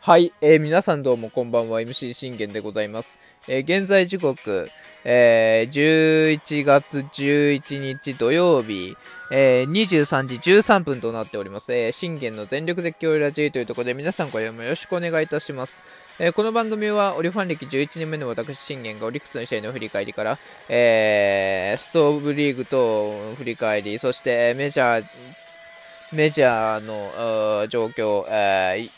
はい、えー、皆さんどうもこんばんは。MC 信玄でございます、えー、現在時刻、えー、11月11日土曜日、えー、23時13分となっております、えー、信玄の全力絶叫ラジーというところで皆さんご読みよろしくお願いいたします。えー、この番組はオリファン歴11年目の私信玄がオリックスの試合の振り返りから、えー、ストーブリーグと振り返りそしてメジャーメジャーの状況、えー、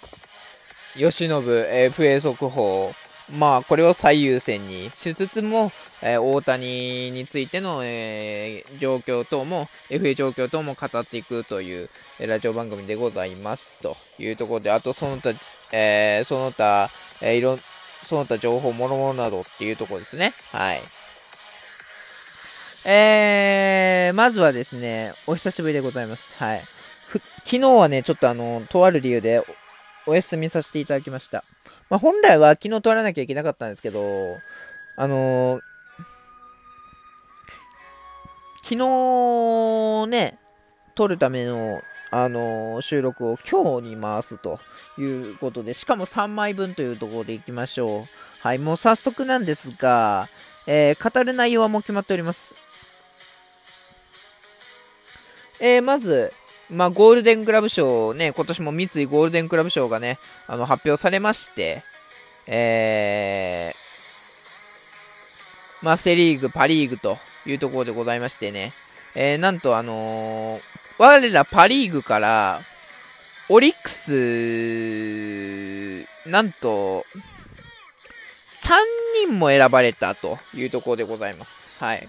吉信 FA 速報まあ、これを最優先にしつつも、えー、大谷についての、えー、状況等も、FA 状況等も語っていくという、えラジオ番組でございますというところで、あとその他、えー、その他、えー、いろ、その他情報、もろもろなどっていうところですね。はい。えー、まずはですね、お久しぶりでございます。はい。昨日はね、ちょっとあの、とある理由でお休みさせていただきました。まあ、本来は昨日撮らなきゃいけなかったんですけど、あのー、昨日ね、撮るための、あのー、収録を今日に回すということで、しかも3枚分というところでいきましょう。はい、もう早速なんですが、えー、語る内容はもう決まっております。えー、まず、まあ、ゴールデングラブ賞ね、今年も三井ゴールデングラブ賞がね、あの、発表されまして、えー、まあ、セリーグ、パリーグというところでございましてね、えー、なんとあのー、我らパリーグから、オリックス、なんと、3人も選ばれたというところでございます。はい。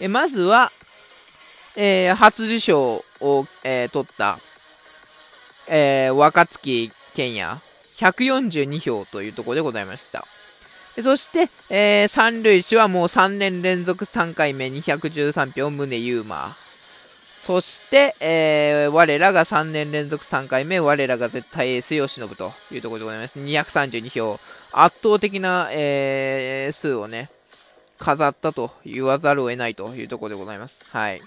えまずは、えー、初受賞を、えー、取った、えー、若月健也、142票というところでございました。そして、えー、三塁手はもう3年連続3回目213票、宗優馬。そして、えー、我らが3年連続3回目、我らが絶対エース、吉信というところでございます。232票。圧倒的な、えー、数をね、飾ったと言わざるを得ないというところでございます。はい。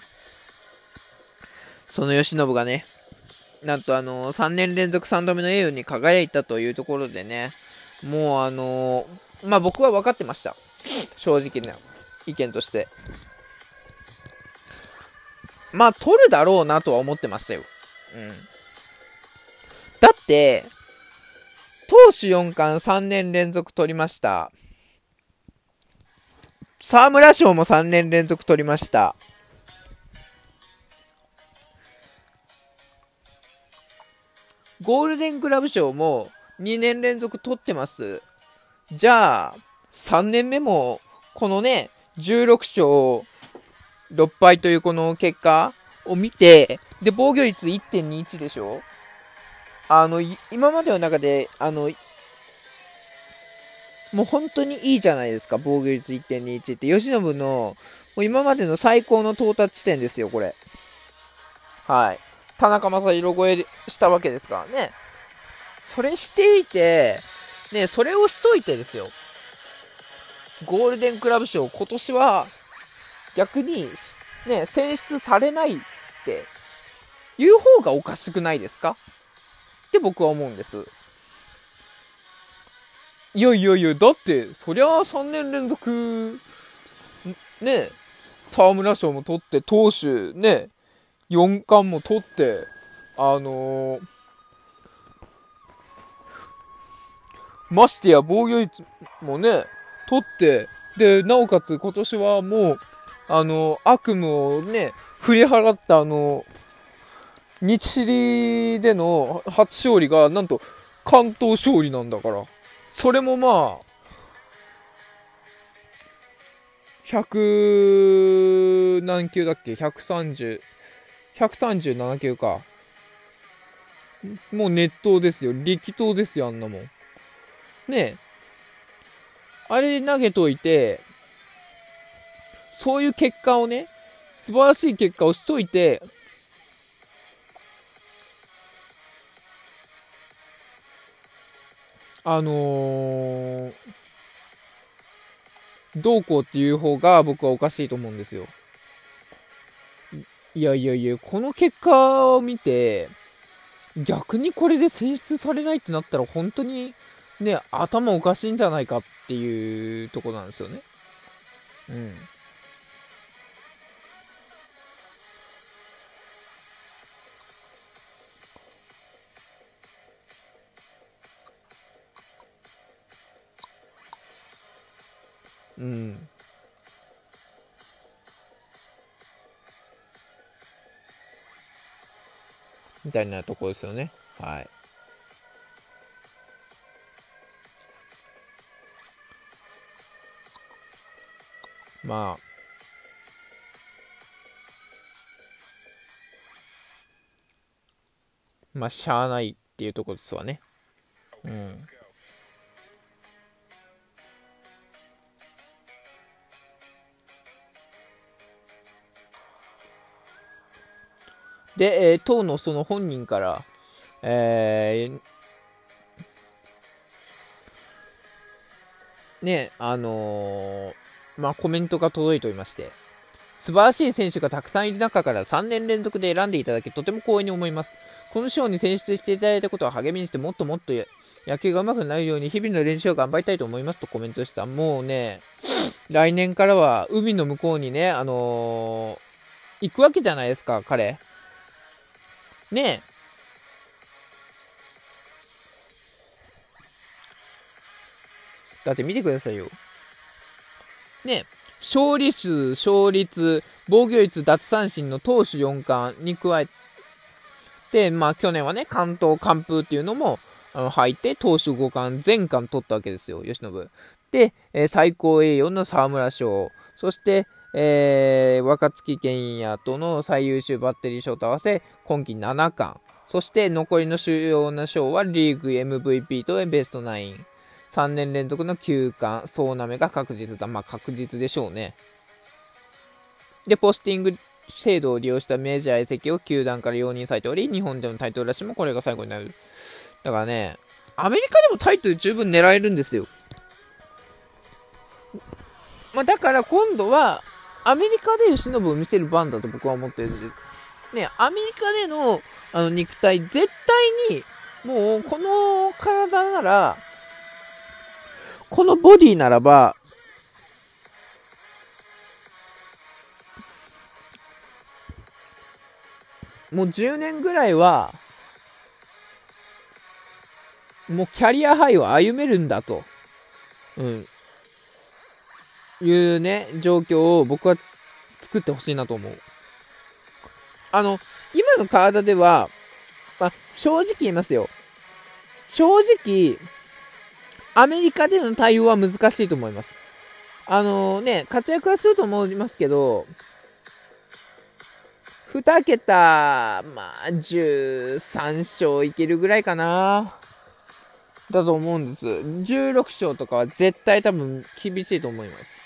その慶喜がね、なんとあの3年連続3度目の栄誉に輝いたというところでね、もうあのまあ僕は分かってました。正直な意見として。まあ取るだろうなとは思ってましたよ。うん。だって、投手4冠3年連続取りました。沢村賞も3年連続取りました。ゴールデングラブ賞も2年連続取ってます。じゃあ、3年目も、このね、16勝6敗というこの結果を見て、で、防御率1.21でしょあの、今までの中で、あの、もう本当にいいじゃないですか、防御率1.21って。吉信の、もう今までの最高の到達地点ですよ、これ。はい。田中将大超えしたわけですからね。それしていて、ね、それをしといてですよ。ゴールデンクラブ賞、今年は逆に、ね、選出されないっていう方がおかしくないですか？って僕は思うんです。いやいやいや、だって、そりゃあ3年連続、ね、沢村賞も取って、投手、ね、4冠も取って、あのー、ましてや防御率もね、取って、で、なおかつ今年はもう、あの、悪夢をね、振り払ったあの、日シリでの初勝利が、なんと、関東勝利なんだから。それもまあ、100何球だっけ ?130、137球か。もう熱湯ですよ。力投ですよ、あんなもん。ねえ。あれ投げといて、そういう結果をね、素晴らしい結果をしといて、あのー、どうこうっていう方が僕はおかしいと思うんですよ。いやいやいや、この結果を見て、逆にこれで選出されないってなったら本当にね、頭おかしいんじゃないかっていうとこなんですよね。うん。うん。みたいなとこですよね。はい。まあ、まあ、しゃあないっていうとこですわね。うん。で、えー、当のその本人から、えー、ね、あのー、まあ、コメントが届いておりまして、素晴らしい選手がたくさんいる中から3年連続で選んでいただき、とても光栄に思います。この賞に選出していただいたことは励みにして、もっともっと野球が上手くなるように、日々の練習を頑張りたいと思いますとコメントした。もうね、来年からは海の向こうにね、あのー、行くわけじゃないですか、彼。ねえ。だって見てくださいよ。ねえ、勝利数、勝率、防御率、奪三振の投手4冠に加えて、まあ去年はね、関東完封っていうのもあの入って、投手5冠、全冠取ったわけですよ、吉信。で、えー、最高栄誉の沢村賞、そして、えー、若月健也との最優秀バッテリー賞と合わせ、今季7冠。そして残りの主要な賞はリーグ MVP とベストナイン。3年連続の休館、総なめが確実だ。まあ確実でしょうね。で、ポスティング制度を利用したメジャー移籍を球団から容認されており、日本でのタイトルラッシュもこれが最後になる。だからね、アメリカでもタイトル十分狙えるんですよ。まあ、だから今度は、アメリカで吉信を見せる番だと僕は思ってるんです。ね、アメリカでのあの肉体、絶対に、もうこの体なら、このボディならば、もう10年ぐらいは、もうキャリアハイを歩めるんだと。うん。いうね、状況を僕は作ってほしいなと思う。あの、今の体では、まあ、正直言いますよ。正直、アメリカでの対応は難しいと思います。あのね、活躍はすると思いますけど、2桁、まあ、13勝いけるぐらいかな。だと思うんです。16勝とかは絶対多分厳しいと思います。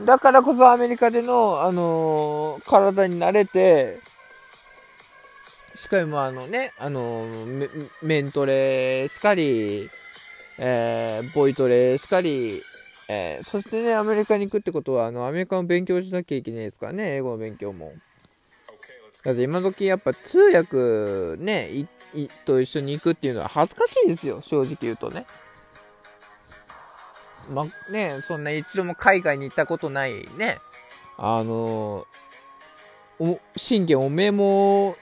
だからこそアメリカでの、あのー、体に慣れて、しかもあのね、あのー、メントレしかり、えー、ボイトレしかり、えー、そしてね、アメリカに行くってことは、あの、アメリカの勉強しなきゃいけないですからね、英語の勉強も。だって今時やっぱ通訳ね、と一緒に行くっていうのは恥ずかしいですよ、正直言うとね。ま、ね、そんな一度も海外に行ったことないね、あのお、信玄おめえも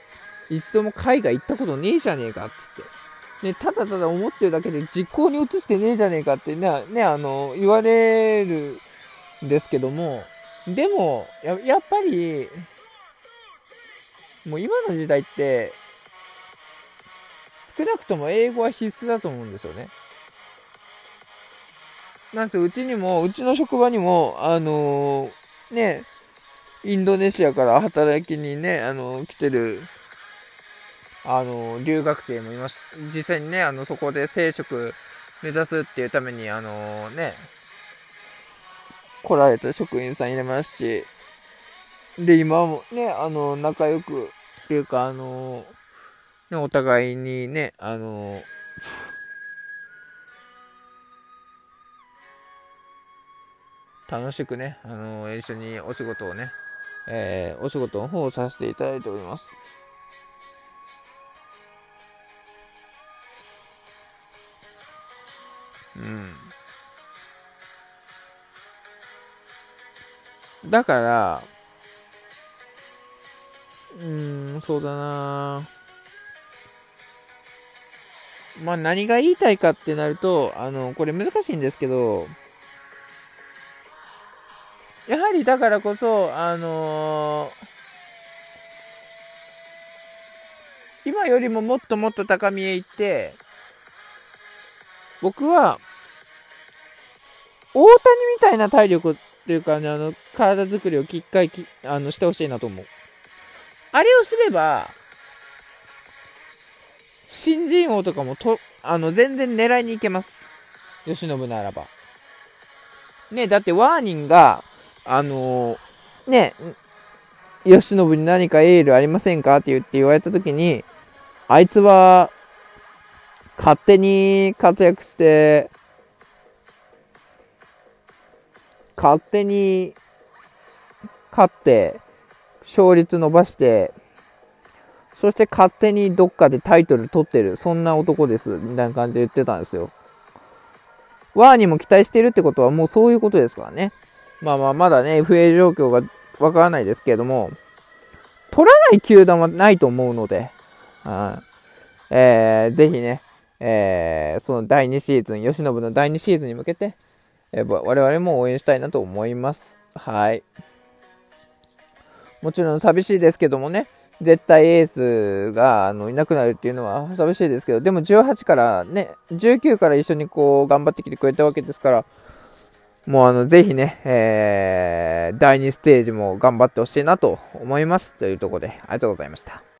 一度も海外行ったことねえじゃねえかっつって。ね、ただただ思ってるだけで実行に移してねえじゃねえかってね、ね、あの、言われるんですけども、でも、ややっぱり、もう今の時代って、少なくとも英語は必須だと思うんですよね。なんせうちにも、うちの職場にも、あのー、ね、インドネシアから働きにね、あのー、来てる、あのー、留学生もいます。実際にね、あの、そこで生殖目指すっていうために、あのね、来られた職員さんいますし、で、今もね、あの、仲良く、っていうか、あの、ね、お互いにね、あの、楽しくね、あの一緒にお仕事をね、えー、お仕事の方をさせていただいております。うん。だから、うん、そうだなまあ何が言いたいかってなると、あの、これ難しいんですけど、やはりだからこそ、あのー、今よりももっともっと高みへ行って、僕は、大谷みたいな体力っていうかね、あの、体作りをきっかりあのしてほしいなと思う。あれをすれば、新人王とかもと、あの、全然狙いに行けます。吉信ならば。ね、だってワーニンが、あのー、ね、吉信に何かエールありませんかって言って言われた時に、あいつは、勝手に活躍して、勝手に勝って、勝率伸ばして、そして勝手にどっかでタイトル取ってる、そんな男です、みたいな感じで言ってたんですよ。ワーにも期待してるってことはもうそういうことですからね。まあまあ、まだね、FA 状況がわからないですけれども、取らない球団はないと思うので、あえー、ぜひね、えー、その第2シーズン、吉信の第2シーズンに向けて、えー、我々も応援したいなと思います。はい。もちろん寂しいですけどもね、絶対エースがあのいなくなるっていうのは寂しいですけど、でも18からね、19から一緒にこう頑張ってきてくれたわけですから、もうあの、ぜひね、えー、第2ステージも頑張ってほしいなと思います。というところで、ありがとうございました。